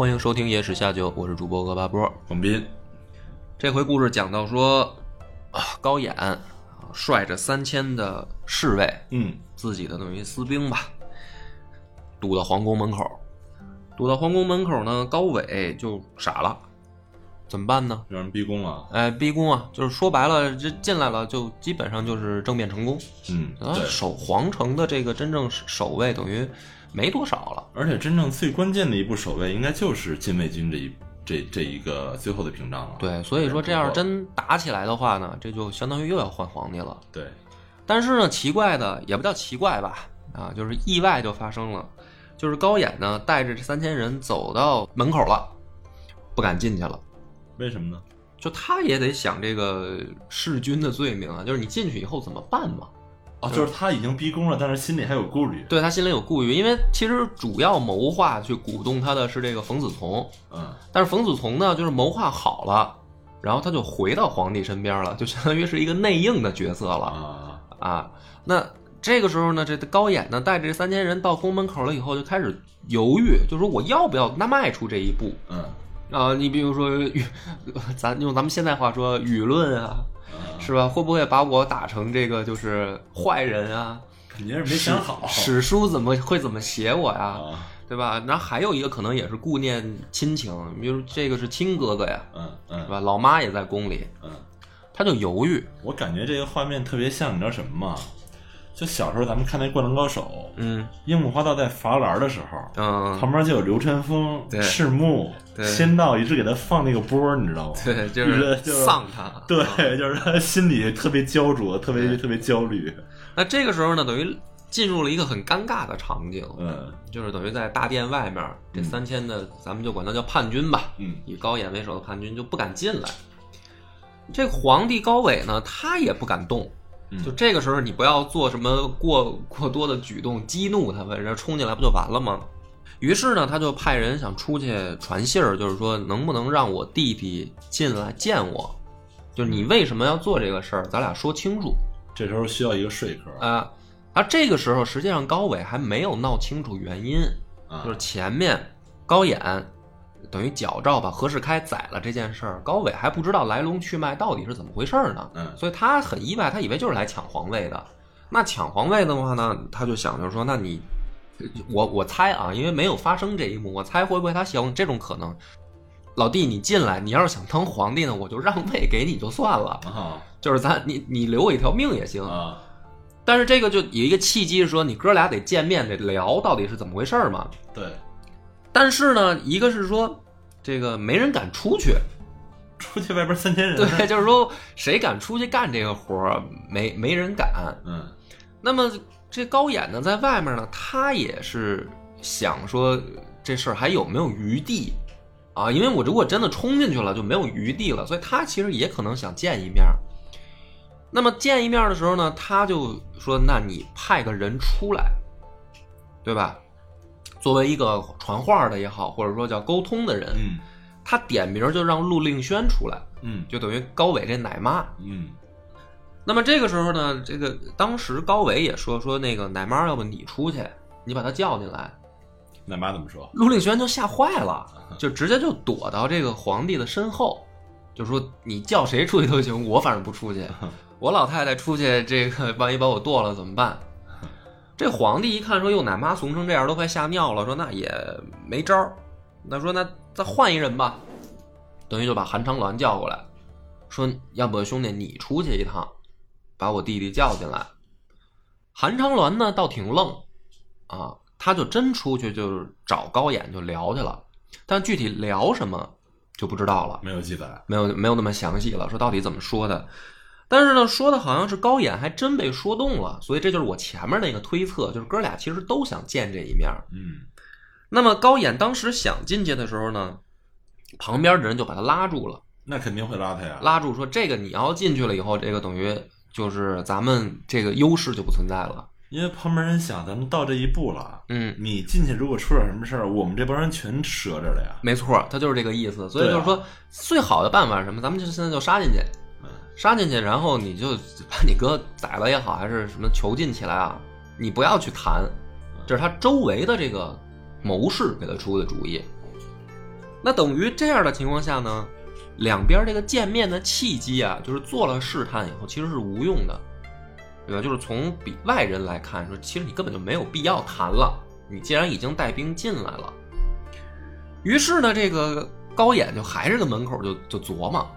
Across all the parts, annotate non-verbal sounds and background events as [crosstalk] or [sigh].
欢迎收听《野史下酒》，我是主播鹅八波。广斌，这回故事讲到说，啊，高演啊率着三千的侍卫，嗯，自己的等于私兵吧，堵到皇宫门口。堵到皇宫门口呢，高伟就傻了，怎么办呢？让人逼宫了。哎，逼宫啊，就是说白了，这进来了就基本上就是政变成功。嗯，啊，对。守皇城的这个真正守卫等于没多少了。而且真正最关键的一步守卫，应该就是禁卫军这一这这一个最后的屏障了。对，所以说这要是真打起来的话呢，这就相当于又要换皇帝了。对，但是呢，奇怪的也不叫奇怪吧，啊，就是意外就发生了，就是高演呢带着这三千人走到门口了，不敢进去了。为什么呢？就他也得想这个弑君的罪名啊，就是你进去以后怎么办嘛？哦，就是他已经逼宫了，但是心里还有顾虑。对他心里有顾虑，因为其实主要谋划去鼓动他的是这个冯子从，嗯，但是冯子从呢，就是谋划好了，然后他就回到皇帝身边了，就相当于是一个内应的角色了啊，啊。那这个时候呢，这高演呢带着这三千人到宫门口了以后，就开始犹豫，就说我要不要那迈出这一步嗯，啊？你比如说舆，咱用咱们现在话说舆论啊，嗯是吧？会不会把我打成这个就是坏人啊？肯定是没想好。史书怎么会怎么写我呀？啊，对吧？然后还有一个可能也是顾念亲情，比如这个是亲哥哥呀，嗯嗯是吧？老妈也在宫里，嗯，他就犹豫，我感觉这个画面特别像，你知道什么吗？就小时候咱们看那《灌篮高手》，嗯樱木花道在罚篮的时候，嗯，旁边就有流川枫、对赤木、对仙道一直给他放那个波儿，你知道吗？对，就是就是丧他，[laughs] 对嗯，[laughs] 就是他心里特别焦灼，特别特别焦虑。那这个时候呢，等于进入了一个很尴尬的场景，嗯就是等于在大殿外面，这三千的，咱们就管他叫叛军吧，嗯以高演为首的叛军就不敢进来。这个皇帝高伟呢，他也不敢动。嗯就这个时候，你不要做什么过过多的举动，激怒他们，然后冲进来不就完了吗？于是呢，他就派人想出去传信儿，就是说能不能让我弟弟进来见我，就是你为什么要做这个事儿，咱俩说清楚这时候需要一个说客啊。而这个时候，实际上高伟还没有闹清楚原因，啊，就是前面高演等于矫诏把何世开宰了这件事儿，高伟还不知道来龙去脉到底是怎么回事儿呢。嗯所以他很意外，他以为就是来抢皇位的。那抢皇位的话呢，他就想就是说，那你，我我猜啊，因为没有发生这一幕，我猜会不会他想这种可能？老弟，你进来，你要是想当皇帝呢，我就让位给你就算了，啊就是咱你你留我一条命也行。啊但是这个就有一个契机是说，你哥俩得见面，得聊到底是怎么回事儿嘛。对，但是呢，一个是说这个没人敢出去，出去外边三千人，[laughs] 对，就是说谁敢出去干这个活儿，没没人敢。嗯那么这高演呢，在外面呢，他也是想说这事儿还有没有余地啊？因为我如果真的冲进去了，就没有余地了，所以他其实也可能想见一面。那么见一面的时候呢，他就说：“那你派个人出来，对吧？作为一个传话的也好，或者说叫沟通的人，嗯他点名就让陆令轩出来，嗯就等于高伟这奶妈。嗯那么这个时候呢，这个当时高伟也说说那个奶妈，要不你出去，你把他叫进来。奶妈怎么说？陆令轩就吓坏了，就直接就躲到这个皇帝的身后，就说你叫谁出去都行，我反正不出去。我老太太出去，这个万一把我剁了怎么办？这皇帝一看说，哟，奶妈怂成这样，都快吓尿了。说那也没招儿，那说那再换一人吧，等于就把韩长鸾叫过来，说要不兄弟你出去一趟，把我弟弟叫进来。韩长鸾呢倒挺愣啊，他就真出去就是找高演就聊去了，但具体聊什么就不知道了。没有记载。没有没有那么详细了，说到底怎么说的。但是呢，说的好像是高演还真被说动了，所以这就是我前面那个推测，就是哥俩其实都想见这一面。嗯那么高演当时想进去的时候呢，旁边的人就把他拉住了，那肯定会拉他呀。拉住说：“这个你要进去了以后，这个等于就是咱们这个优势就不存在了。因为旁边人想，咱们到这一步了，”嗯，你进去如果出点什么事儿，我们这帮人全折着了呀。没错，他就是这个意思。所以就是说，最好的办法是什么？咱们就现在就杀进去，嗯杀进去，然后你就 [laughs] 把你哥宰了也好，还是什么囚禁起来啊，你不要去谈，这是他周围的这个谋士给他出的主意。那等于这样的情况下呢，两边这个见面的契机啊，就是做了试探以后，其实是无用的，对吧？就是从比外人来看，说其实你根本就没有必要谈了，你既然已经带兵进来了。于是呢，这个高演就还是在门口就就琢磨，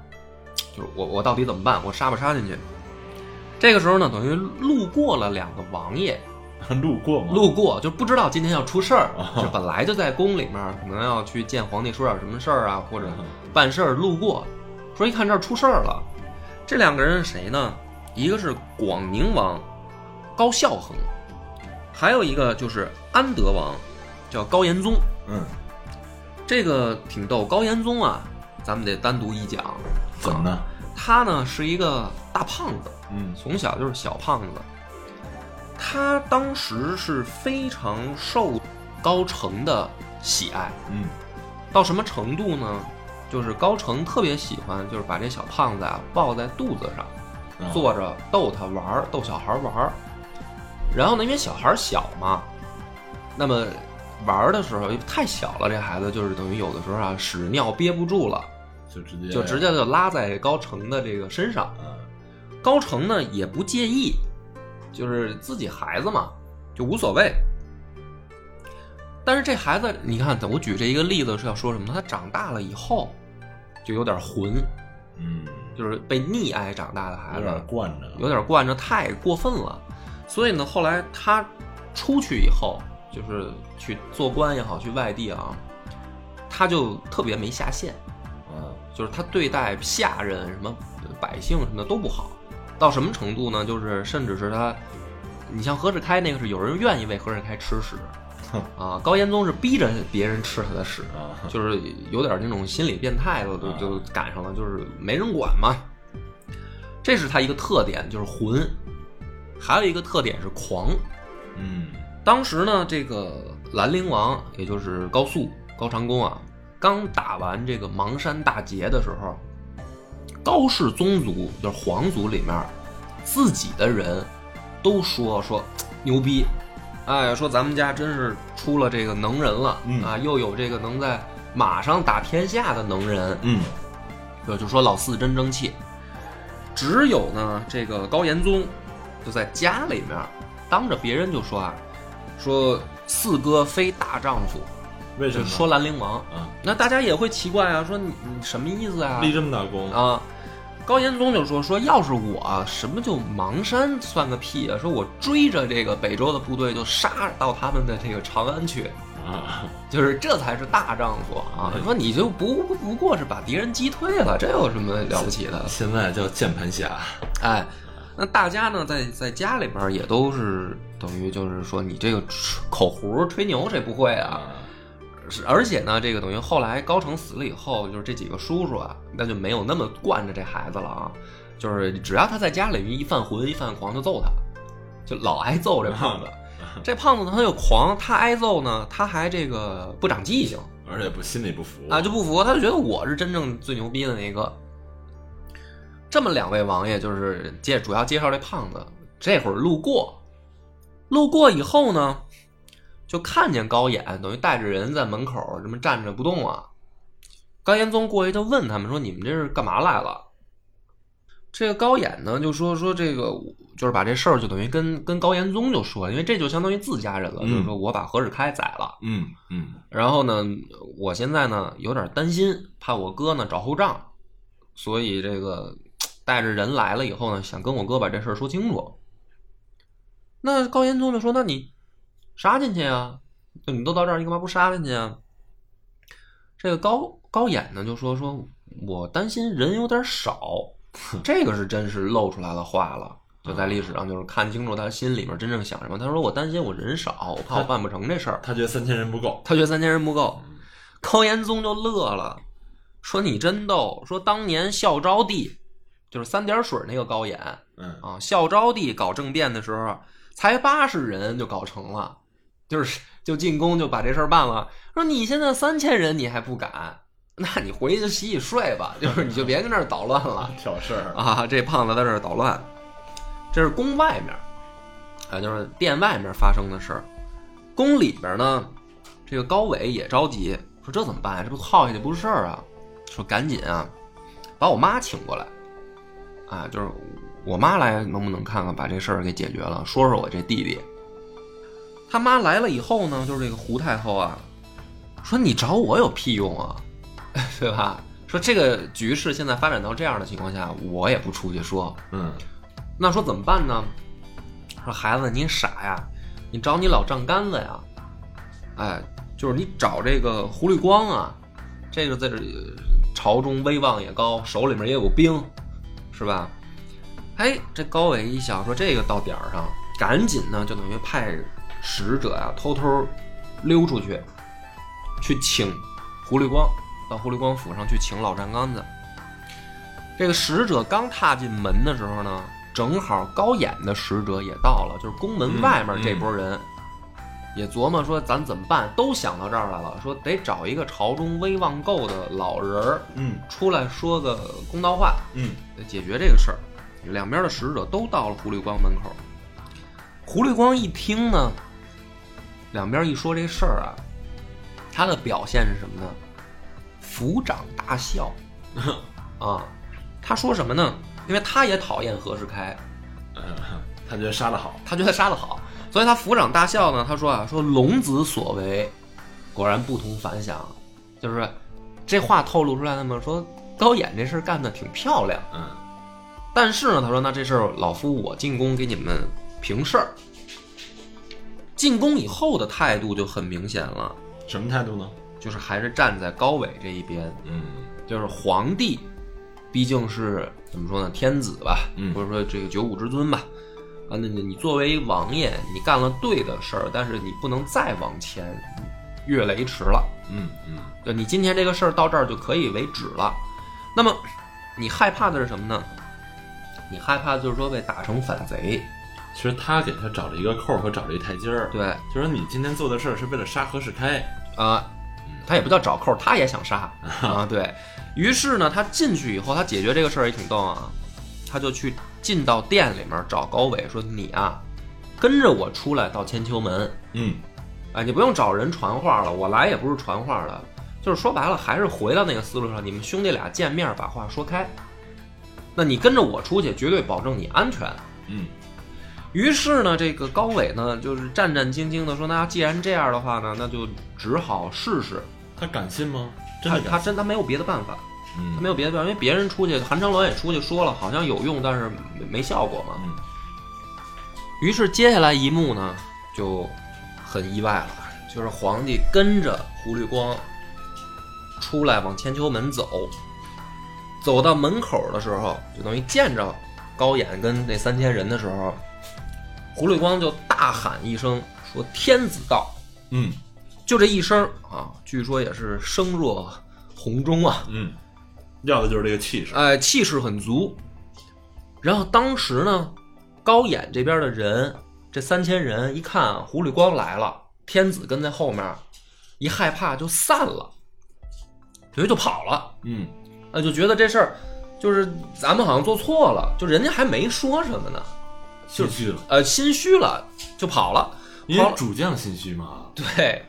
就是我我到底怎么办？我杀不杀进去？这个时候呢，等于路过了两个王爷，[laughs] 路过嘛，路过就不知道今天要出事儿啊，就本来就在宫里面，可能要去见皇帝说点什么事儿啊，或者办事儿，路过，说一看这儿出事儿了。这两个人是谁呢？一个是广宁王高孝恒，还有一个就是安德王，叫高延宗。嗯，这个挺逗，高延宗啊，咱们得单独一讲。怎么呢？他呢是一个大胖子，嗯从小就是小胖子。他当时是非常受高成的喜爱，嗯到什么程度呢？就是高成特别喜欢，就是把这小胖子啊抱在肚子上，啊坐着逗他玩儿，逗小孩玩儿。然后呢，因为小孩小嘛，那么玩儿的时候太小了，这孩子就是等于有的时候啊屎尿憋不住了，就直接就直接就拉在高成的这个身上。嗯高成呢也不介意，就是自己孩子嘛，就无所谓。但是这孩子，你看，我举这一个例子是要说什么？他长大了以后就有点混，嗯，就是被溺爱长大的孩子，有点惯着，有点惯着，太过分了。所以呢，后来他出去以后，就是去做官也好，去外地啊，他就特别没下限。啊就是他对待下人、什么百姓什么的都不好，到什么程度呢？就是甚至是他，你像何世开那个是有人愿意为何世开吃屎，啊，高延宗是逼着别人吃他的屎，啊，就是有点那种心理变态的，就啊就赶上了，就是没人管嘛。这是他一个特点，就是混；还有一个特点是狂。嗯当时呢，这个兰陵王，也就是高肃高长恭啊，刚打完这个邙山大捷的时候，高氏宗族就是皇族里面自己的人都说说牛逼，哎，说咱们家真是出了这个能人了、嗯。啊，又有这个能在马上打天下的能人，嗯。就就说老四真争气。只有呢，这个高延宗就在家里面当着别人就说啊，说四哥非大丈夫，为什么说兰陵王。啊？那大家也会奇怪啊，说你你什么意思啊？立这么大功，啊，高延宗就说说要是我什么就邙山算个屁啊！说我追着这个北周的部队就杀到他们的这个长安去，啊，就是这才是大丈夫啊！说你就不不不过是把敌人击退了，这有什么了不起的？现在叫键盘侠，哎，那大家呢，在在家里边也都是等于就是说，你这个口胡吹牛谁不会啊？是，而且呢，这个等于后来高成死了以后，就是这几个叔叔啊，那就没有那么惯着这孩子了啊。就是只要他在家里一犯浑一犯狂就揍他，就老挨揍这胖子。[laughs] 这胖子呢，他又狂，他挨揍呢，他还这个不长记性而且不心里不服啊，就不服，他就觉得我是真正最牛逼的那个。这么两位王爷就是介主要介绍这胖子，这会儿路过，路过以后呢，就看见高演等于带着人在门口这么站着不动啊。高延宗过去就问他们说：“你们这是干嘛来了？”这个高演呢就说说这个就是把这事儿就等于跟跟高延宗就说，因为这就相当于自家人了，嗯就是说我把何日开宰了。嗯嗯然后呢，我现在呢有点担心，怕我哥呢找后账，所以这个 [tsk] 带着人来了以后呢，想跟我哥把这事儿说清楚。那高延宗就说：“那你杀进去啊？就你都到这儿，你干嘛不杀进去啊？”这个高高演呢就说：“说我担心人有点少，[laughs] 这个是真是露出来了话了。就在历史上就是看清楚他心里面真正想什么。他说我担心我人少，我怕我办不成这事儿。他觉得三千人不够，他觉得三千人不够，高延宗就乐了，说你真逗，说当年孝昭帝就是三点水那个高演嗯啊，孝昭帝搞政变的时候才八十人就搞成了，就是就进宫就把这事儿办了。说你现在三千人你还不敢，那你回去洗洗睡吧，就是你就别跟那儿捣乱了。[laughs] 挑事儿，啊，这胖子在这儿捣乱，这是宫外面，啊，就是殿外面发生的事儿。宫里边呢，这个高伟也着急，说这怎么办呀？这不耗下去不是事儿啊！说赶紧啊，把我妈请过来，啊，就是我妈来，能不能看看把这事儿给解决了？说说我这弟弟。他妈来了以后呢，就是这个胡太后啊，说你找我有屁用啊，[laughs] 对吧？说这个局势现在发展到这样的情况下，我也不出去说，嗯那说怎么办呢？说孩子你傻呀，你找你老丈杆子呀，哎，就是你找这个胡绿光啊，这个在这里朝中威望也高，手里面也有兵，是吧？哎，这高伟一想说这个到点儿上，赶紧呢就等于派使者呀、偷偷溜出去，去请胡律光，到胡律光府上去请老站杆子。这个使者刚踏进门的时候呢，正好高演的使者也到了，就是宫门外面这波人，也琢磨说咱怎么办，都想到这儿来了，说得找一个朝中威望够的老人儿嗯出来说个公道话，嗯解决这个事儿。两边的使者都到了胡律光门口，胡律光一听呢，两边一说这事儿啊，他的表现是什么呢？抚掌大笑 [laughs] 啊！他说什么呢？因为他也讨厌何世开，嗯，他觉得杀的好，他觉得杀得好，所以他抚掌大笑呢。他说啊，说龙子所为，果然不同凡响，就是这话透露出来了嘛。说高演这事儿干得挺漂亮，嗯但是呢，他说那这事儿老夫我进宫给你们平事儿。进宫以后的态度就很明显了，什么态度呢？就是还是站在高纬这一边，嗯就是皇帝毕竟是怎么说呢，天子吧，嗯或者说这个九五之尊吧。啊，那你你作为王爷，你干了对的事儿，但是你不能再往前越雷池了。嗯嗯就你今天这个事儿到这儿就可以为止了。那么你害怕的是什么呢？你害怕的就是说被打成反贼。其实他给他找了一个扣儿和找了一台阶儿，对就说你今天做的事儿是为了杀何世开，啊，他也不叫找扣，他也想杀 [laughs] 啊。对于是呢，他进去以后，他解决这个事儿也挺逗啊，他就去进到店里面找高伟说：“你啊，跟着我出来到千秋门。嗯哎，你不用找人传话了，我来也不是传话的，就是说白了，还是回到那个思路上，你们兄弟俩见面把话说开。那你跟着我出去，绝对保证你安全。”嗯于是呢，这个高伟呢，就是战战兢兢的说：“那既然这样的话呢，那就只好试试。他敢信吗？真他？他真他没有别的办法，他嗯没有别的办法，因为别人出去，韩长鸾也出去说了，好像有用，但是没没效果嘛。嗯于是接下来一幕呢，就很意外了，就是皇帝跟着胡律光出来往千秋门走，走到门口的时候，就等于见着高演跟那三千人的时候，胡律光就大喊一声说：“天子到！”嗯就这一声啊，据说也是声若洪钟啊，嗯，要的就是这个气势，哎，气势很足。然后当时呢，高演这边的人，这三千人一看胡律光来了，天子跟在后面，一害怕就散了，等于就跑了。嗯啊，就觉得这事儿就是咱们好像做错了，就人家还没说什么呢，心虚了，呃，心虚了就跑了。因为主将心虚嘛，对，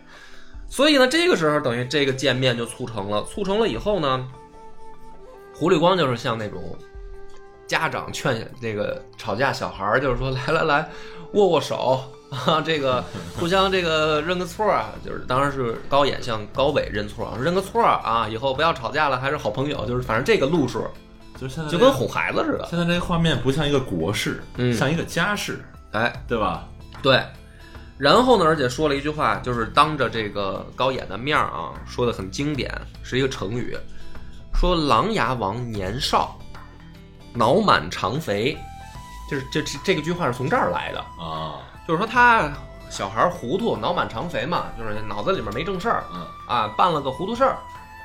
所以呢，这个时候等于这个见面就促成了，促成了以后呢，胡律光就是像那种家长劝这个吵架小孩儿，就是说来来来，握握手啊，这个互相这个认个错啊，就是当然是高演向高伟认错啊，认个错啊，以后不要吵架了，还是好朋友，就是反正这个路数就是现在就跟哄孩子似的。现在这个画面不像一个国事，嗯像一个家事，哎，对吧？对，然后呢，而且说了一句话，就是当着这个高演的面儿啊，说的很经典，是一个成语，说琅琊王年少，脑满肠肥，就是这这这个句话是从这儿来的，啊，就是说他小孩儿糊涂，脑满肠肥嘛，就是脑子里面没正事儿嗯啊，办了个糊涂事儿。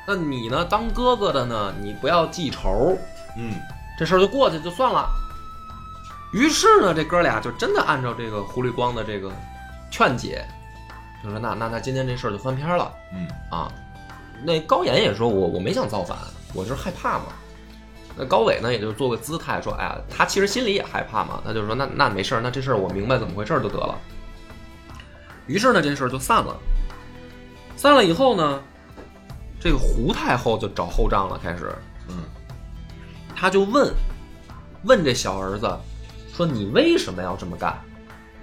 那你呢，当哥哥的呢，你不要记仇，嗯这事儿就过去就算了。于是呢，这哥俩就真的按照这个胡绿光的这个劝解，就说那那那今天这事儿就翻篇了嗯啊。那高岩也说我我没想造反，我就是害怕嘛。那高伟呢，也就做个姿态说，哎呀，他其实心里也害怕嘛，他就说那那没事儿，那这事儿我明白怎么回事就得了。于是呢，这事儿就散了。散了以后呢，这个胡太后就找后账了，开始。嗯他就问问这小儿子说：“你为什么要这么干？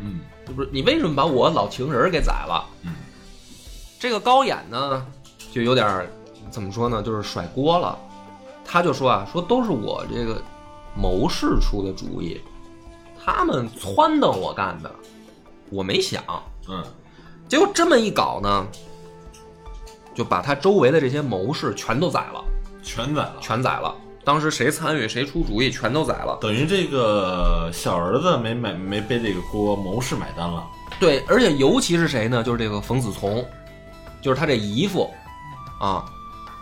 嗯就不是你为什么把我老情人给宰了？”嗯这个高演呢，就有点怎么说呢，就是甩锅了。他就说啊，说都是我这个谋士出的主意，他们撺掇我干的，我没想。嗯结果这么一搞呢，就把他周围的这些谋士全都宰了，全宰了，全宰了。当时谁参与谁出主意，全都宰了。等于这个小儿子没买没背这个锅，谋士买单了。对，而且尤其是谁呢？就是这个冯子从，就是他这姨父啊。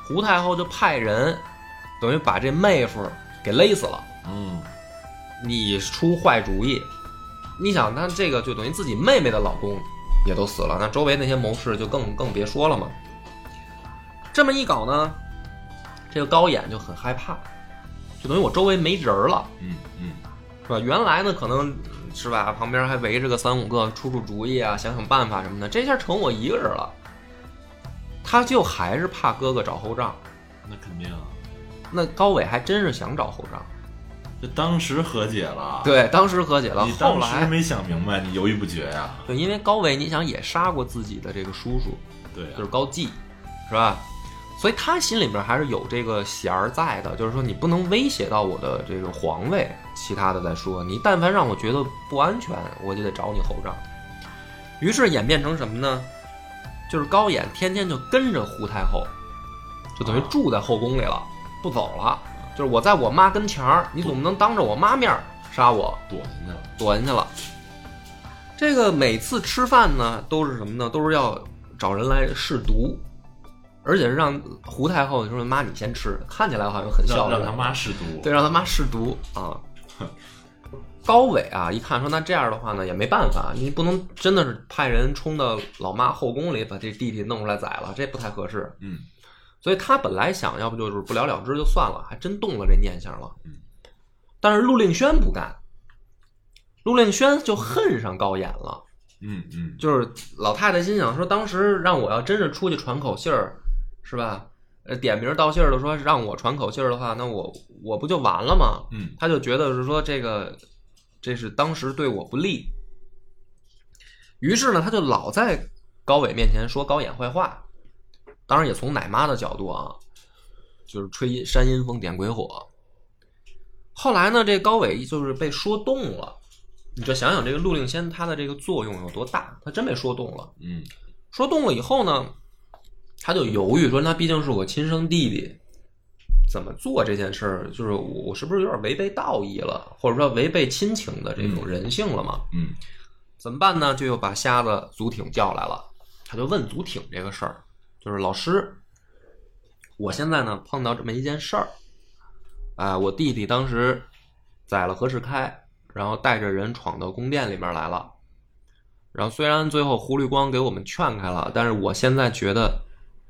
胡太后就派人，等于把这妹夫给勒死了。嗯你出坏主意，你想他这个就等于自己妹妹的老公也都死了，那周围那些谋士就更更别说了嘛。这么一搞呢，这个高演就很害怕，就等于我周围没人了。嗯嗯是吧？原来呢，可能是吧，旁边还围着个三五个出出主意啊，想想办法什么的。这下成我一个人了，他就还是怕哥哥找后账。那肯定啊，那高伟还真是想找后账，这当时和解了。，对，当时和解了。你后当时来，没想明白，你犹豫不决呀。对，因为高伟，你想也杀过自己的这个叔叔，对啊就是高继，是吧？所以他心里边还是有这个弦儿在的，就是说你不能威胁到我的这个皇位，其他的再说。你但凡让我觉得不安全，我就得找你后账。于是演变成什么呢？就是高演天天就跟着胡太后，就等于住在后宫里了，不走了。就是我在我妈跟前儿，你总不能当着我妈面杀我，躲进去了。躲进去了。这个每次吃饭呢，都是什么呢？都是要找人来试毒，而且是让胡太后说：“妈，你先吃。”看起来好像很孝顺，让让他妈试毒。对，让他妈试毒啊。[laughs] 高伟啊，一看说那这样的话呢，也没办法，你不能真的是派人冲到老妈后宫里把这弟弟弄出来宰了，这不太合适。嗯所以他本来想要不就是不了了之就算了，还真动了这念想了嗯。但是陆令轩不干，陆令轩就恨上高演了。嗯嗯就是老太太心想说，当时让我要真是出去喘口气儿，是吧？呃，点名道姓的说让我喘口气儿的话，那我我不就完了吗？嗯他就觉得是说这个这是当时对我不利，于是呢，他就老在高伟面前说高演坏话，当然也从奶妈的角度啊，就是吹山阴风点鬼火。后来呢，这高伟就是被说动了，你就想想这个陆令仙他的这个作用有多大，他真被说动了。嗯说动了以后呢，他就犹豫说，那毕竟是我亲生弟弟，怎么做这件事儿，就是我我是不是有点违背道义了，或者说违背亲情的这种人性了嘛？嗯。怎么办呢？就又把瞎子祖挺叫来了，他就问祖挺这个事儿，就是老师，我现在呢碰到这么一件事儿，啊，我弟弟当时宰了何世开，然后带着人闯到宫殿里面来了，然后虽然最后胡绿光给我们劝开了，但是我现在觉得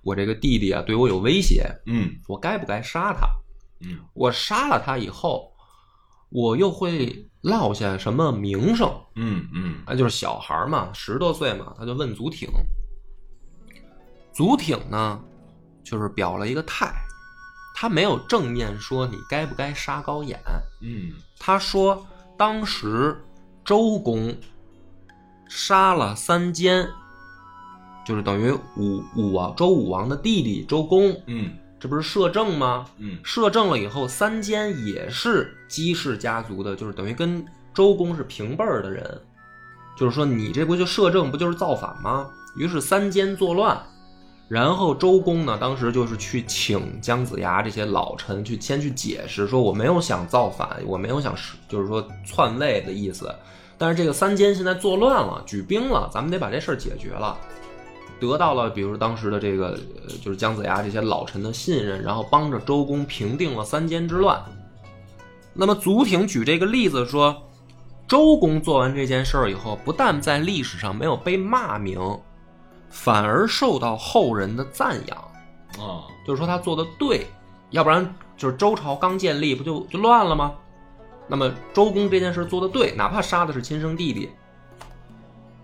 我这个弟弟啊对我有威胁，嗯我该不该杀他？嗯我杀了他以后，我又会落下什么名声？嗯嗯那，就是小孩嘛，十多岁嘛，他就问祖挺。祖挺呢，就是表了一个态，他没有正面说你该不该杀高演，嗯他说当时周公杀了三监，就是等于武武王周武王的弟弟周公，嗯这不是摄政吗？嗯摄政了以后，三监也是姬氏家族的，就是等于跟周公是平辈儿的人。就是说，你这不就摄政，不就是造反吗？于是三监作乱，然后周公呢，当时就是去请姜子牙这些老臣去先去解释，说我没有想造反，我没有想就是说篡位的意思，但是这个三监现在作乱了，举兵了，咱们得把这事儿解决了。得到了，比如当时的这个就是姜子牙这些老臣的信任，然后帮着周公平定了三监之乱。那么祖挺举这个例子说，周公做完这件事儿以后，不但在历史上没有被骂名。反而受到后人的赞扬，啊，就是说他做的对，要不然就是周朝刚建立不就就乱了吗？那么周公这件事做的对，哪怕杀的是亲生弟弟，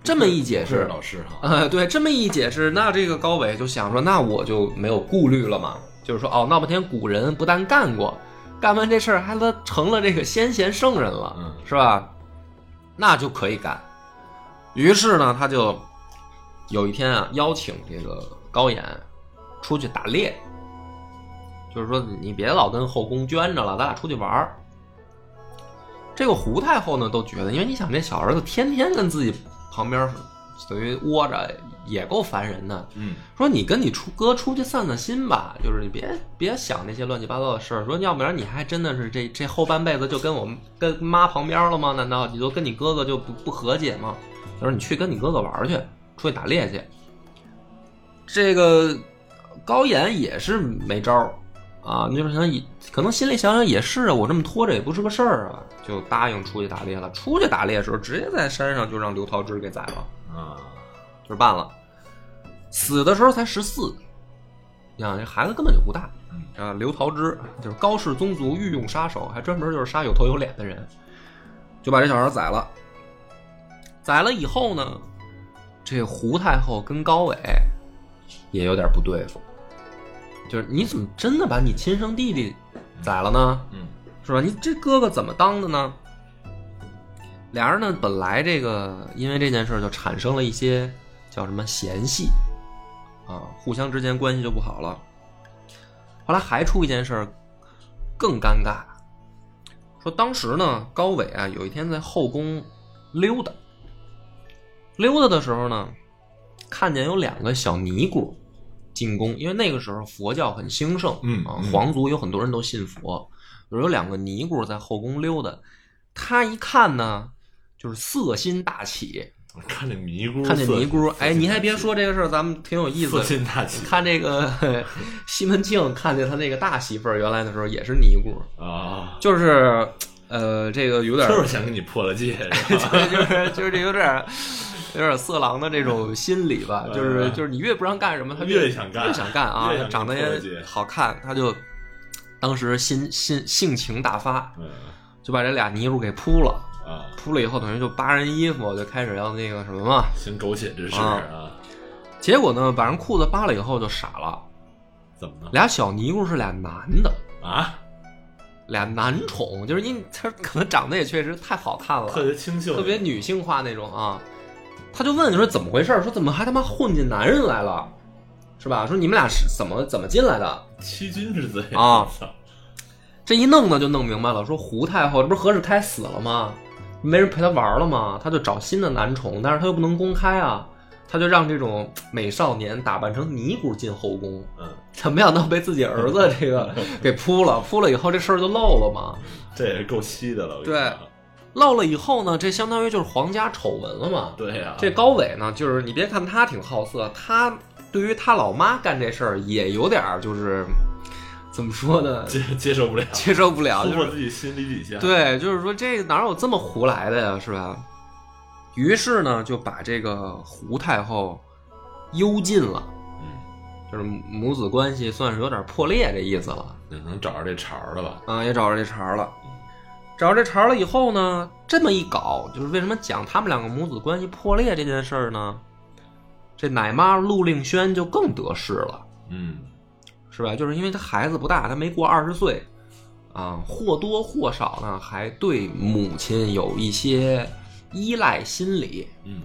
这么一解释，老师哈，呃，对，这么一解释，那这个高伟就想说，那我就没有顾虑了嘛，就是说，哦，闹半天古人不但干过，干完这事儿还他成了这个先贤圣人了，嗯，是吧？那就可以干。于是呢，他就。有一天啊，邀请这个高演出去打猎，就是说你别老跟后宫圈着了，咱俩出去玩儿。这个胡太后呢都觉得，因为你想这小儿子天天跟自己旁边等于窝着，也够烦人的。嗯，说你跟你出哥出去散散心吧，就是你别别想那些乱七八糟的事儿。说要不然你还真的是这这后半辈子就跟我们跟妈旁边了吗？难道你就跟你哥哥就不不和解吗？他说你去跟你哥哥玩去。出去打猎去，这个高岩也是没招儿啊！你就想也可能心里想想也是啊，我这么拖着也不是个事儿啊，就答应出去打猎了。出去打猎的时候，直接在山上就让刘桃枝给宰了啊，就是办了。死的时候才十四，你想这孩子根本就不大啊。刘桃枝就是高氏宗族御用杀手，还专门就是杀有头有脸的人，就把这小孩宰了。宰了以后呢？这胡太后跟高伟也有点不对付，就是你怎么真的把你亲生弟弟宰了呢？嗯，是吧？你这哥哥怎么当的呢？俩人呢，本来这个因为这件事就产生了一些叫什么嫌隙啊，互相之间关系就不好了。后来还出一件事更尴尬，说当时呢，高伟啊有一天在后宫溜达。溜达的时候呢，看见有两个小尼姑进宫，因为那个时候佛教很兴盛，嗯啊，皇族有很多人都信佛，有两个尼姑在后宫溜达，他一看呢，就是色心大起，[laughs] 看这尼姑，看这尼姑，哎，你还别说这个事儿，咱们挺有意思，色心大起，看这个 [laughs] 西门庆看见他那个大媳妇儿原来的时候也是尼姑啊，就是。呃，这个有点就是想跟你破了戒，[laughs] 就是就是这有点有点色狼的这种心理吧，就是就是你越不让干什么，他越想干，越想干啊，长得也好看，他就当时心心性情大发，就把这俩尼姑给扑了啊，扑了以后等于就扒人衣服，就开始要那个什么嘛，行苟且之事啊，结果呢，把人裤子扒了以后就傻了，怎么了？俩小尼姑是俩男的啊。俩男宠，就是因为他可能长得也确实太好看了，特别清秀，特别女性化那种啊。他就问说怎么回事？说怎么还他妈混进男人来了，是吧？说你们俩是怎么怎么进来的？欺君之罪啊！这一弄呢就弄明白了。说胡太后这不是何世开死了吗？没人陪她玩了吗？她就找新的男宠，但是她又不能公开啊。他就让这种美少年打扮成尼姑进后宫，嗯，他没想到被自己儿子这个 [laughs] 给扑了，扑了以后这事儿就漏了嘛，这也是够稀的了。对，漏了以后呢，这相当于就是皇家丑闻了嘛。对呀，这高伟呢，就是你别看他挺好色，他对于他老妈干这事儿也有点儿就是怎么说呢？接接受不了，接受不了，突破自己心理底线。对，就是说这哪有这么胡来的呀，是吧？于是呢，就把这个胡太后幽禁了，嗯，就是母子关系算是有点破裂这意思了。能找着这茬儿了吧？啊，也找着这茬儿了。找着这茬儿了以后呢，这么一搞，就是为什么讲他们两个母子关系破裂这件事儿呢？这奶妈陆令轩就更得势了，嗯，是吧？就是因为他孩子不大，他没过二十岁，啊，或多或少呢，还对母亲有一些。依赖心理，嗯，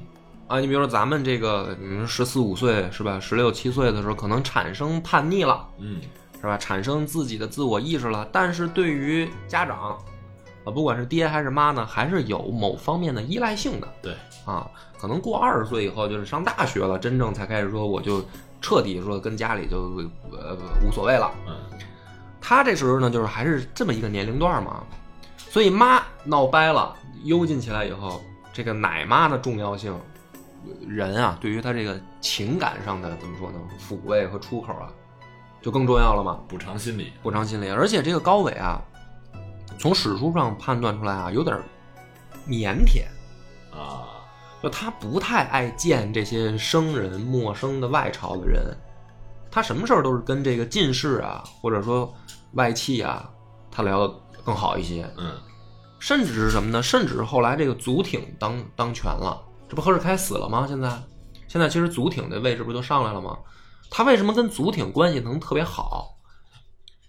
啊，你比如说咱们这个，十四五岁是吧？十六七岁的时候，可能产生叛逆了，嗯，是吧？产生自己的自我意识了。但是对于家长，啊，不管是爹还是妈呢，还是有某方面的依赖性的。对，啊，可能过二十岁以后，就是上大学了，真正才开始说我就彻底说跟家里就呃无所谓了。嗯他这时候呢，就是还是这么一个年龄段嘛，所以妈闹掰了，幽禁起来以后，这个奶妈的重要性，人啊，对于他这个情感上的怎么说呢，抚慰和出口啊，就更重要了嘛，补偿心理，补偿心理。而且这个高伟啊，从史书上判断出来啊，有点腼腆，啊，就他不太爱见这些生人、陌生的外朝的人，他什么事儿都是跟这个进士啊，或者说外戚啊，他聊得更好一些。嗯甚至是什么呢？甚至是后来这个祖挺当当权了，这不何世开死了吗？现在，现在其实祖挺的位置不就上来了吗？他为什么跟祖挺关系能特别好？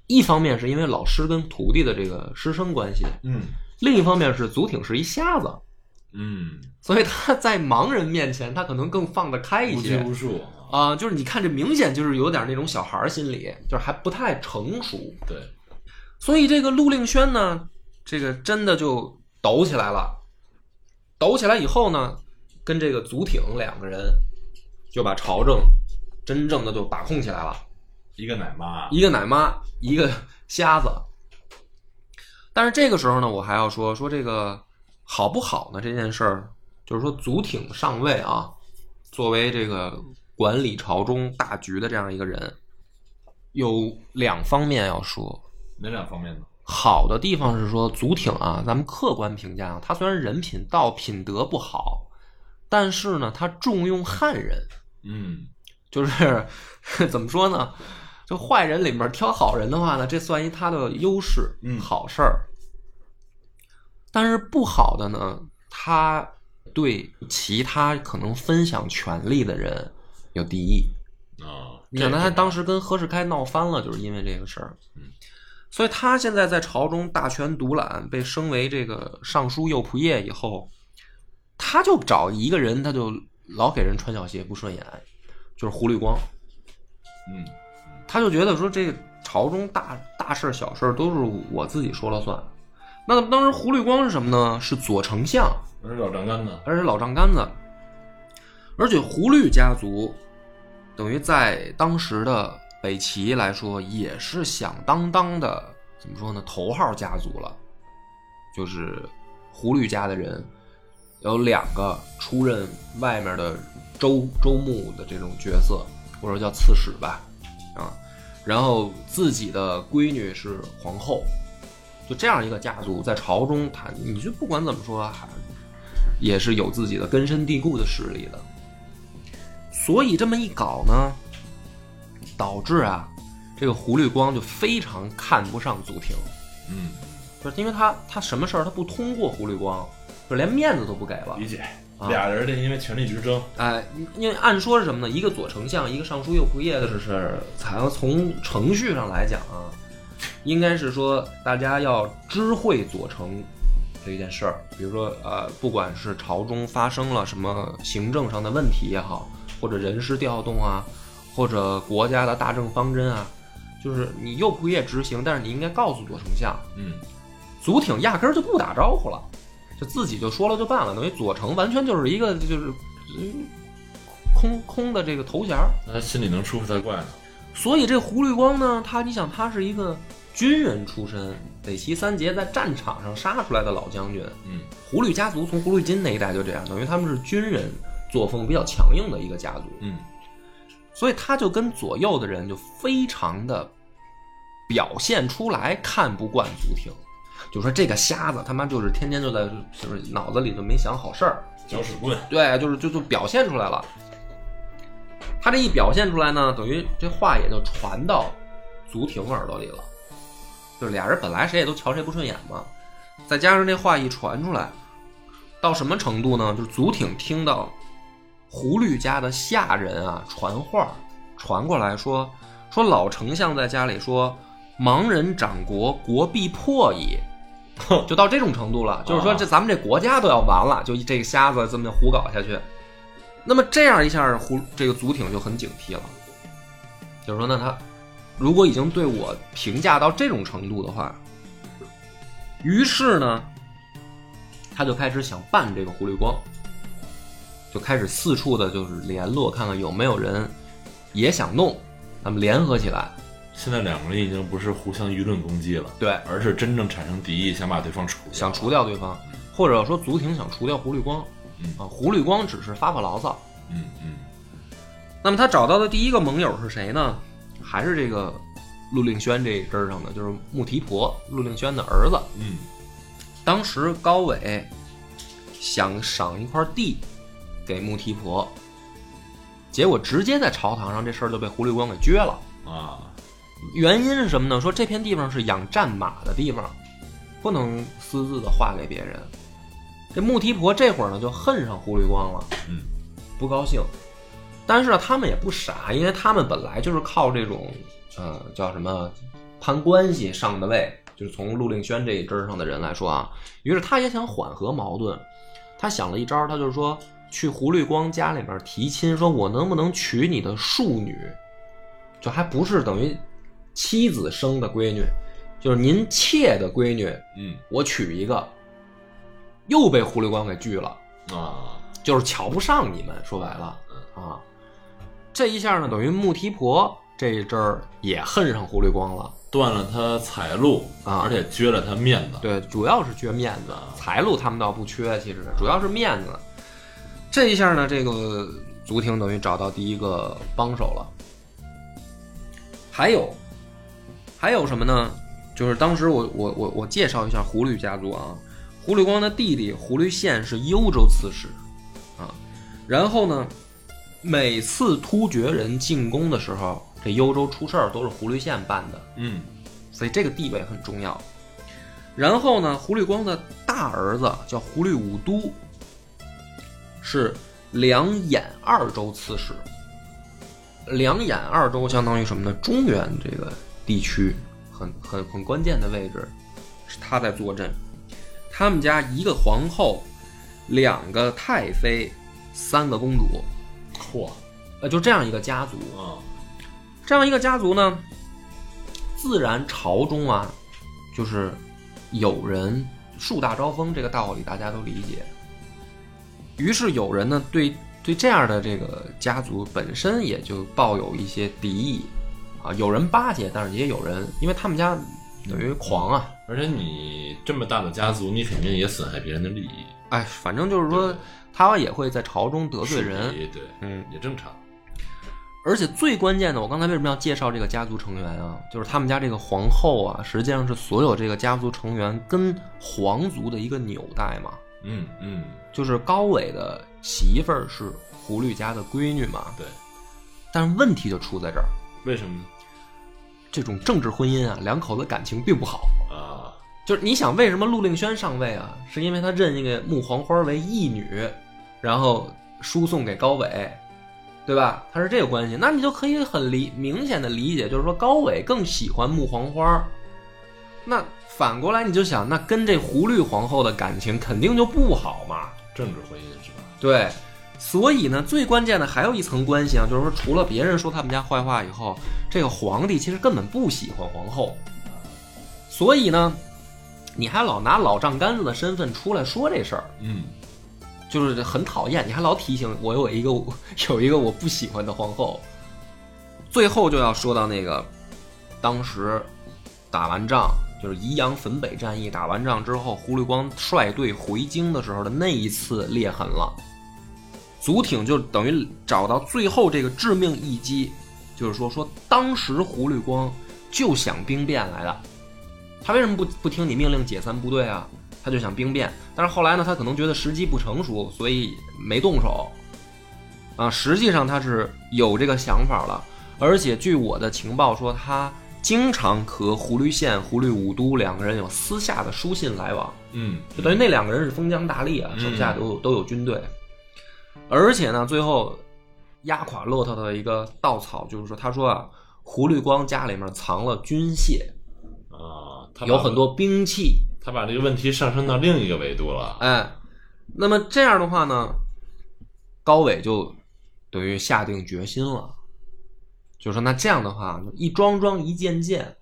一方面是因为老师跟徒弟的这个师生关系，嗯另一方面是祖挺是一瞎子，嗯，所以他在盲人面前，他可能更放得开一无拘些无束，啊、就是你看这明显就是有点那种小孩心理，就是还不太成熟。对，所以这个陆令轩呢，这个真的就抖起来了。抖起来以后呢，跟这个祖挺两个人就把朝政真正的就把控起来了。一个奶妈，一个奶妈，一个瞎子。但是这个时候呢，我还要说说这个好不好呢？这件事儿，就是说祖挺上位啊，作为这个管理朝中大局的这样一个人，有两方面要说。哪两方面呢？好的地方是说，祖挺啊，咱们客观评价啊，他虽然人品道品德不好，但是呢，他重用汉人，嗯就是 [laughs] 怎么说呢？就坏人里面挑好人的话呢，这算一他的优势，嗯好事儿。但是不好的呢，他对其他可能分享权利的人有敌意。啊，你想，他当时跟何世开闹翻了，就是因为这个事儿。嗯，所以他现在在朝中大权独揽，被升为这个尚书右仆射以后，他就找一个人，他就老给人穿小鞋不顺眼，就是胡律光。嗯他就觉得说这个朝中大大事小事都是我自己说了算。那当时胡律光是什么呢？是左丞相，而是老丈杆子，而是老丈杆子，而且胡律家族等于在当时的北齐来说也是响当当的，怎么说呢？头号家族了，就是胡律家的人有两个出任外面的州州牧的这种角色，或者叫刺史吧，啊，然后自己的闺女是皇后，就这样一个家族在朝中，他你就不管怎么说，还也是有自己的根深蒂固的势力的。所以这么一搞呢，导致啊，这个胡律光就非常看不上祖庭，嗯，就是因为他他什么事儿他不通过胡律光，就连面子都不给了。理解。啊俩人的因为权力之争，哎，因为按说是什么呢？一个左丞相，一个尚书右仆射的是，好像从程序上来讲啊，应该是说大家要知会左丞这一件事儿。比如说，呃，不管是朝中发生了什么行政上的问题也好，或者人事调动啊，或者国家的大政方针啊，就是你右仆射执行，但是你应该告诉左丞相。嗯祖挺压根儿就不打招呼了，就自己就说了就办了，等于左丞完全就是一个就是嗯空空的这个头衔儿。那他心里能舒服才怪呢。所以这胡绿光呢，他你想他是一个军人出身，北齐三杰在战场上杀出来的老将军。嗯胡律家族从胡律金那一代就这样，等于他们是军人作风比较强硬的一个家族。嗯所以他就跟左右的人就非常的表现出来看不惯足挺，就说这个瞎子他妈就是天天就在就是脑子里就没想好事儿，搅屎棍，对，就是就就表现出来了。他这一表现出来呢，等于这话也就传到足挺耳朵里了，就是俩人本来谁也都瞧谁不顺眼嘛，再加上这话一传出来，到什么程度呢？就是祖挺听到胡律家的下人啊传话，传过来说说老丞相在家里说，盲人掌国，国必破矣。就到这种程度了，就是说这咱们这国家都要完了，就这个瞎子这么胡搞下去，那么这样一下，胡这个祖挺就很警惕了，就是说，那他如果已经对我评价到这种程度的话，于是呢，他就开始想办这个胡律光，就开始四处的就是联络，看看有没有人也想弄，咱们联合起来，现在两个人已经不是互相舆论攻击了，对，而是真正产生敌意，想把对方除掉，想除掉对方，或者说足挺想除掉胡律光，嗯。啊，胡律光只是发发牢骚。嗯嗯。那么他找到的第一个盟友是谁呢？还是这个陆令轩这一支儿上的，就是穆提婆，陆令轩的儿子。嗯当时高纬想赏一块地给穆提婆，结果直接在朝堂上这事儿就被胡律光给撅了。啊，原因是什么呢？说这片地方是养战马的地方，不能私自的划给别人。这穆提婆这会儿呢就恨上胡律光了，嗯，不高兴。但是呢，他们也不傻，因为他们本来就是靠这种呃叫什么攀关系上的位，就是从陆令轩这一支上的人来说啊。于是他也想缓和矛盾，他想了一招，他就是说去胡律光家里边提亲，说我能不能娶你的庶女，就还不是等于妻子生的闺女，就是您妾的闺女，嗯我娶一个，又被胡律光给拒了，啊，就是瞧不上你们，说白了啊，这一下呢，等于穆提婆这一阵儿也恨上胡律光了。断了他财路啊而且撅了他面子，对，主要是撅面子，财路他们倒不缺，其实主要是面子。这一下呢，这个足廷等于找到第一个帮手了。还有，还有什么呢？就是当时我我我我介绍一下胡律家族啊，胡律光的弟弟胡律宪是幽州刺史啊，然后呢，每次突厥人进攻的时候，这幽州出事儿都是胡律宪办的。嗯所以这个地位很重要。然后呢，胡律光的大儿子叫胡律武都，是两眼二州刺史。两眼二州相当于什么呢？中原这个地区很很很关键的位置，是他在坐镇。他们家一个皇后，两个太妃，三个公主，嚯呃，就这样一个家族。啊，这样一个家族呢，自然朝中啊，就是有人树大招风这个道理大家都理解。于是有人呢对对这样的这个家族本身也就抱有一些敌意啊，有人巴结，但是也有人，因为他们家等于狂啊，而且你这么大的家族，你肯定也损害别人的利益，哎，反正就是说他也会在朝中得罪人，对，嗯，也正常，而且最关键的，我刚才为什么要介绍这个家族成员啊？就是他们家这个皇后啊，实际上是所有这个家族成员跟皇族的一个纽带嘛。嗯嗯，就是高纬的媳妇儿是胡律家的闺女嘛。对，但是问题就出在这儿，为什么呢？这种政治婚姻啊，两口子感情并不好。啊，就是你想，为什么陆令轩上位啊？是因为他认那个穆黄花为义女，然后输送给高伟，对吧？他是这个关系，那你就可以很理明显的理解，就是说高伟更喜欢穆黄花。那反过来你就想，那跟这胡绿皇后的感情肯定就不好嘛。政治婚姻是吧？对，所以呢，最关键的还有一层关系啊，就是说，除了别人说他们家坏话以后，这个皇帝其实根本不喜欢皇后，所以呢，你还老拿老丈杆子的身份出来说这事儿，嗯就是很讨厌。你还老提醒我有一个 [laughs] 有一个我不喜欢的皇后，最后就要说到那个当时打完仗，就是宜阳汾北战役打完仗之后，胡律光率队回京的时候的那一次裂痕了。祖挺就等于找到最后这个致命一击，就是说说当时胡律光就想兵变来的，他为什么不不听你命令解散部队啊？他就想兵变，但是后来呢，他可能觉得时机不成熟，所以没动手。啊，实际上他是有这个想法了，而且据我的情报说，他经常和胡律宪、胡律武都两个人有私下的书信来往。嗯，就等于那两个人是封疆大吏啊，嗯手下都有都有军队，而且呢，最后压垮骆驼的一个稻草就是说，他说啊，胡律光家里面藏了军械，有很多兵器，他把这个问题上升到另一个维度了。哎，那么这样的话呢，高伟就等于下定决心了，就说那这样的话，一桩桩一件件，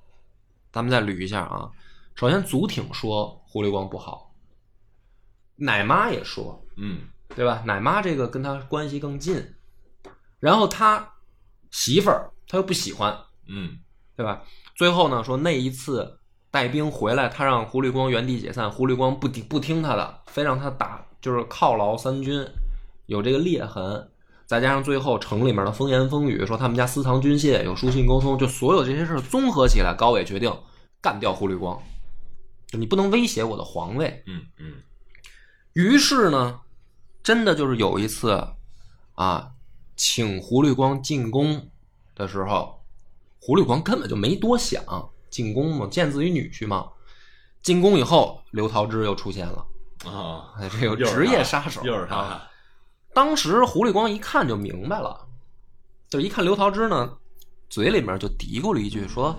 咱们再捋一下啊。首先，祖挺说胡律光不好，奶妈也说，嗯对吧？奶妈这个跟他关系更近，然后他媳妇儿他又不喜欢，嗯对吧？最后呢，说那一次带兵回来，他让胡律光原地解散，胡律光不听不听他的，非让他打，就是犒劳三军，有这个裂痕。再加上最后城里面的风言风语，说他们家私藏军械，有书信沟通，就所有这些事儿综合起来，高伟决定干掉胡律光，就你不能威胁我的皇位。嗯嗯于是呢，真的就是有一次啊，请胡律光进宫的时候，胡律光根本就没多想进宫嘛，见自己女婿嘛。进宫以后，刘桃枝又出现了，啊，哎，这个 [laughs] 职业杀手，又是啊。他，当时胡律光一看就明白了，就一看刘桃枝呢，嘴里面就嘀咕了一句说：“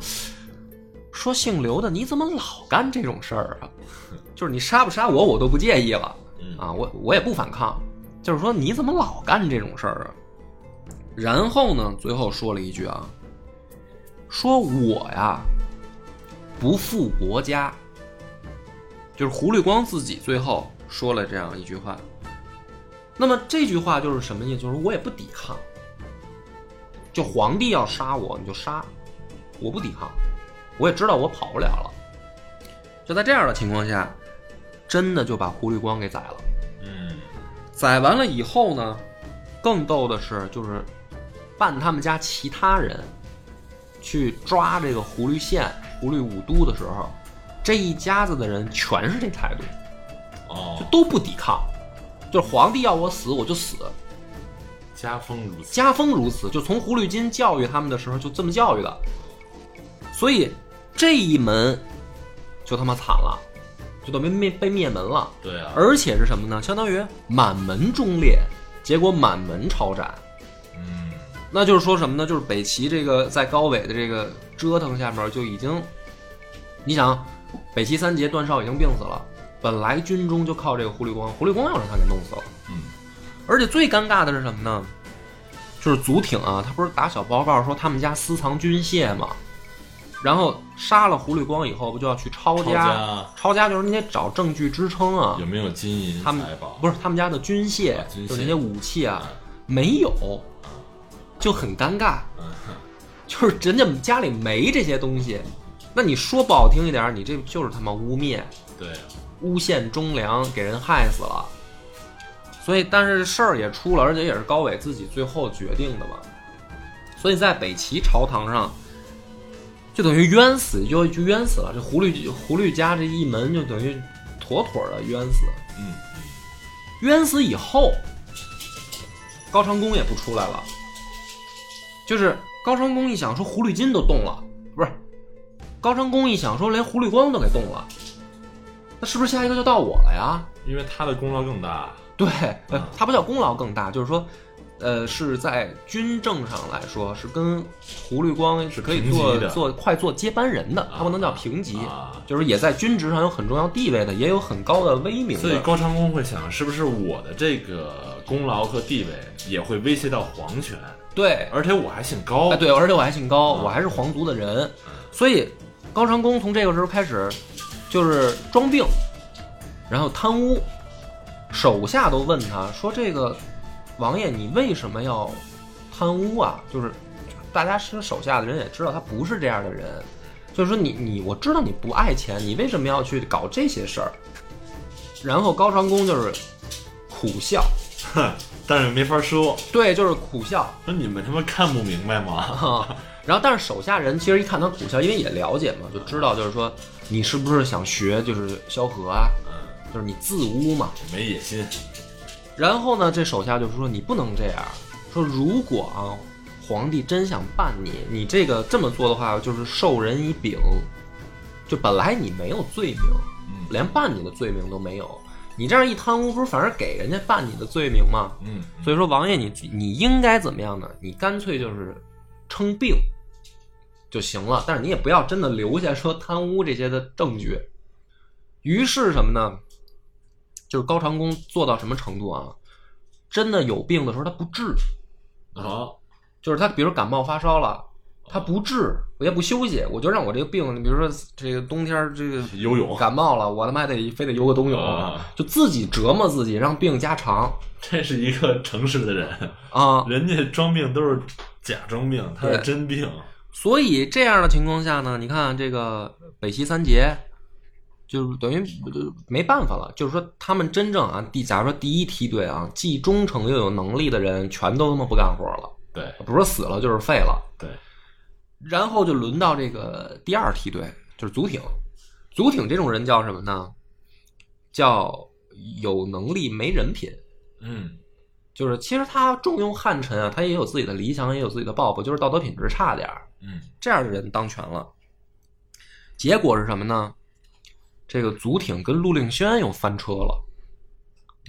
说姓刘的你怎么老干这种事儿啊？[laughs] 就是你杀不杀我我都不介意了嗯啊，我我也不反抗，就是说你怎么老干这种事儿啊？”然后呢，最后说了一句啊，说我呀不负国家，就是胡律光自己最后说了这样一句话。那么这句话就是什么意思？就是我也不抵抗，就皇帝要杀我你就杀，我不抵抗，我也知道我跑不了了。就在这样的情况下，真的就把胡律光给宰了。嗯宰完了以后呢，更逗的是，就是办他们家其他人去抓这个胡律县、胡律五都的时候，这一家子的人全是这态度，哦就，都不抵抗，就是皇帝要我死我就死，家风如此，家风如此，就从胡律金教育他们的时候就这么教育的，所以这一门就他妈惨了，就等于灭被灭门了。对啊，而且是什么呢？相当于满门忠烈，结果满门抄斩。嗯那就是说什么呢？就是北齐这个在高纬的这个折腾下面就已经，你想，北齐三杰段绍已经病死了，本来军中就靠这个胡律光，胡律光要让他给弄死了。嗯而且最尴尬的是什么呢？就是祖挺啊，他不是打小报告说他们家私藏军械吗，然后杀了胡律光以后，不就要去抄抄家？家抄家就是你得找证据支撑啊有。没有金银他们财宝？不是他们家的军械，啊军械就是那些武器啊，没有，就很尴尬。嗯就是人家家里没这些东西，那你说不好听一点，你这就是他妈污蔑、对啊，诬陷忠良，给人害死了。所以，但是事儿也出了，而且也是高伟自己最后决定的嘛。所以在北齐朝堂上，就等于冤死，就就冤死了。这胡律胡律家这一门就等于妥妥的冤死。嗯冤死以后，高长恭也不出来了。就是高长恭一想说胡律金都动了，不是高长恭一想说连胡律光都给动了，那是不是下一个就到我了呀？因为他的功劳更大。对，呃，他不叫功劳更大，就是说，呃，是在军政上来说是跟胡律光是可以做做快做接班人的，他不能叫平级，啊就是也在军职上有很重要地位的，也有很高的威名的。所以高长恭会想，是不是我的这个功劳和地位也会威胁到皇权？对，而且我还姓高，哎，对，而且我还姓高，啊。我还是皇族的人，所以高长恭从这个时候开始就是装病，然后贪污，手下都问他说：“这个王爷，你为什么要贪污啊？”就是大家是手下的人也知道他不是这样的人，就是说你你我知道你不爱钱，你为什么要去搞这些事儿？然后高长恭就是苦笑，哼 [laughs] 但是没法说。对，就是苦笑，说你们他妈看不明白吗？啊，然后但是手下人其实一看他苦笑，因为也了解嘛，就知道就是说你是不是想学就是萧何啊，嗯，就是你自污嘛。没野心。然后呢，这手下就说你不能这样，说如果啊皇帝真想办你，你这个这么做的话，就是授人以柄，就本来你没有罪名，嗯连办你的罪名都没有，你这样一贪污，不是反而给人家办你的罪名吗？嗯，所以说，王爷你你应该怎么样呢？你干脆就是称病就行了，但是你也不要真的留下说贪污这些的证据。于是什么呢？就是高长恭做到什么程度啊？真的有病的时候他不治，啊，就是他比如感冒发烧了，他不治，我也不休息，我就让我这个病，你比如说这个冬天这个游泳，感冒了，我他妈还得非得游个冬泳啊，就自己折磨自己，让病加长这是一个诚实的人，啊。人家装病都是假装病，他是真病。所以这样的情况下呢，你看这个北齐三杰，就是等于就没办法了。就是说，他们真正啊，第假如说第一梯队啊，既忠诚又有能力的人，全都他妈不干活了，对不是死了就是废了。对，然后就轮到这个第二梯队，就是祖挺。祖挺这种人叫什么呢？叫有能力没人品。嗯就是其实他重用汉臣啊，他也有自己的理想，也有自己的抱负，就是道德品质差点儿。嗯这样的人当权了，结果是什么呢？这个祖挺跟陆令轩又翻车了，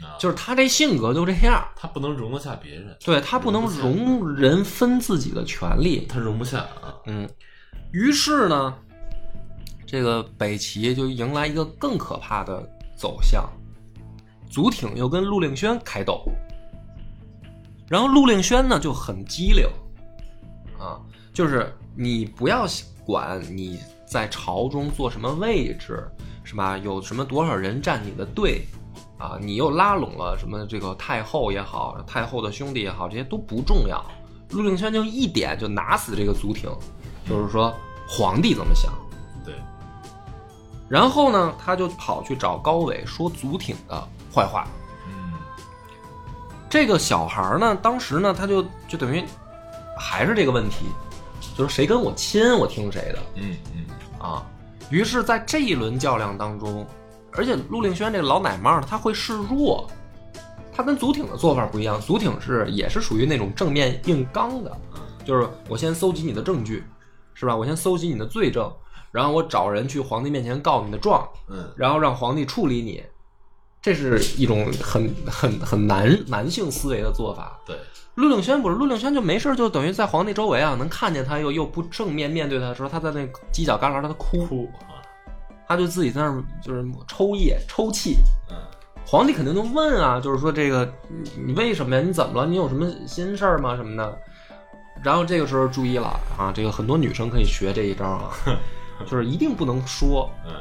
啊，就是他这性格就这样，他不能容得下别人，对他不能容人分自己的权利。他容不下啊。嗯，于是呢，这个北齐就迎来一个更可怕的走向，祖挺又跟陆令轩开斗，然后陆令轩呢就很机灵，啊，就是你不要管你在朝中坐什么位置，是吧？有什么多少人站你的队，啊，你又拉拢了什么这个太后也好，太后的兄弟也好，这些都不重要。陆令轩就一点就拿死这个祖挺，就是说皇帝怎么想。对，然后呢，他就跑去找高纬说祖挺的坏话。嗯这个小孩儿呢，当时呢，他就就等于还是这个问题，就是谁跟我亲，我听谁的嗯嗯啊。于是，在这一轮较量当中，而且陆令轩这个老奶妈儿他会示弱，她跟祖挺的做法不一样，祖挺是也是属于那种正面硬刚的，就是我先搜集你的证据，是吧？我先搜集你的罪证，然后我找人去皇帝面前告你的状，嗯然后让皇帝处理你，这是一种很很很男男性思维的做法。对，陆令轩不是，陆令轩就没事就等于在皇帝周围啊，能看见他又又不正面面对他的时候，他在那犄角旮旯他哭，哭啊，他就自己在那儿就是抽噎抽泣。嗯皇帝肯定就问啊，就是说这个你你为什么呀？你怎么了？你有什么心事儿吗？什么的。然后这个时候注意了啊，这个很多女生可以学这一招啊，[laughs] 就是一定不能说，嗯，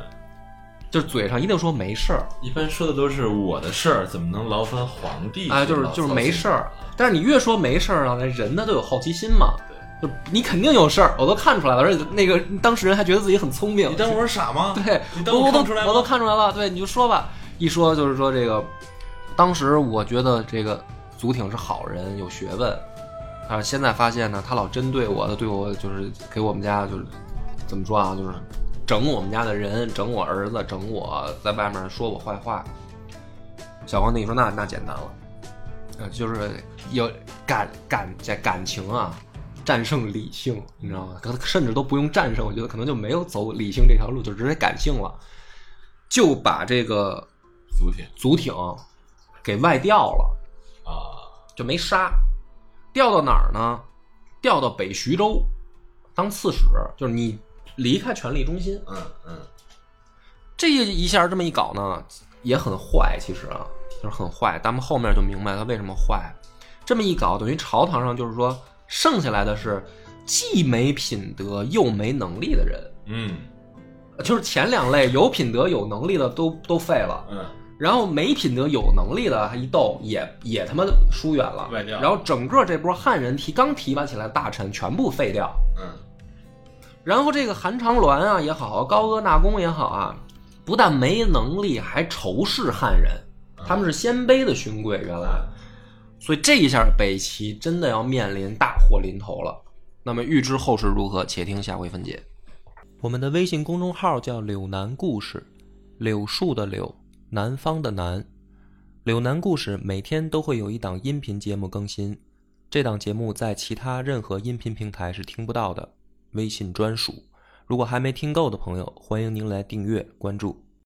就是嘴上一定说没事儿，一般说的都是我的事儿，怎么能劳烦皇帝？哎，就是就是没事儿。但是你越说没事儿啊，那人呢都有好奇心嘛，就你肯定有事儿，我都看出来了，而且那个当事人还觉得自己很聪明。你当我是傻吗？对，你当我我都看出来吗我都看出来了。对，你就说吧，一说就是说这个，当时我觉得这个祖挺是好人，有学问，啊，现在发现呢，他老针对我，的对我就是给我们家就是怎么说啊，就是整我们家的人，整我儿子，整我在外面说我坏话。小皇帝说那那简单了，呃，就是有感感在感情啊。战胜理性，你知道吗？可能甚至都不用战胜，我觉得可能就没有走理性这条路，就直接感性了，就把这个祖挺祖挺给外调了，啊，就没杀。调到哪儿呢？调到北徐州当刺史，就是你离开权力中心。嗯嗯。这一下这么一搞呢，也很坏，其实啊，就是很坏。咱们后面就明白他为什么坏。这么一搞，等于朝堂上就是说，剩下来的是既没品德又没能力的人，嗯。就是前两类有品德有能力的都都废了，嗯。然后没品德有能力的一斗也也他妈疏远了，然后整个这波汉人提刚提拔起来的大臣全部废掉，嗯然后这个韩长鸾啊也好，高阿纳公也好啊，不但没能力，还仇视汉人，他们是鲜卑的勋贵，原来，所以这一下北齐真的要面临大祸临头了。那么预知后事如何，且听下回分解。我们的微信公众号叫“柳南故事”，柳树的柳，南方的南。柳南故事每天都会有一档音频节目更新，这档节目在其他任何音频平台是听不到的，微信专属。如果还没听够的朋友，欢迎您来订阅关注。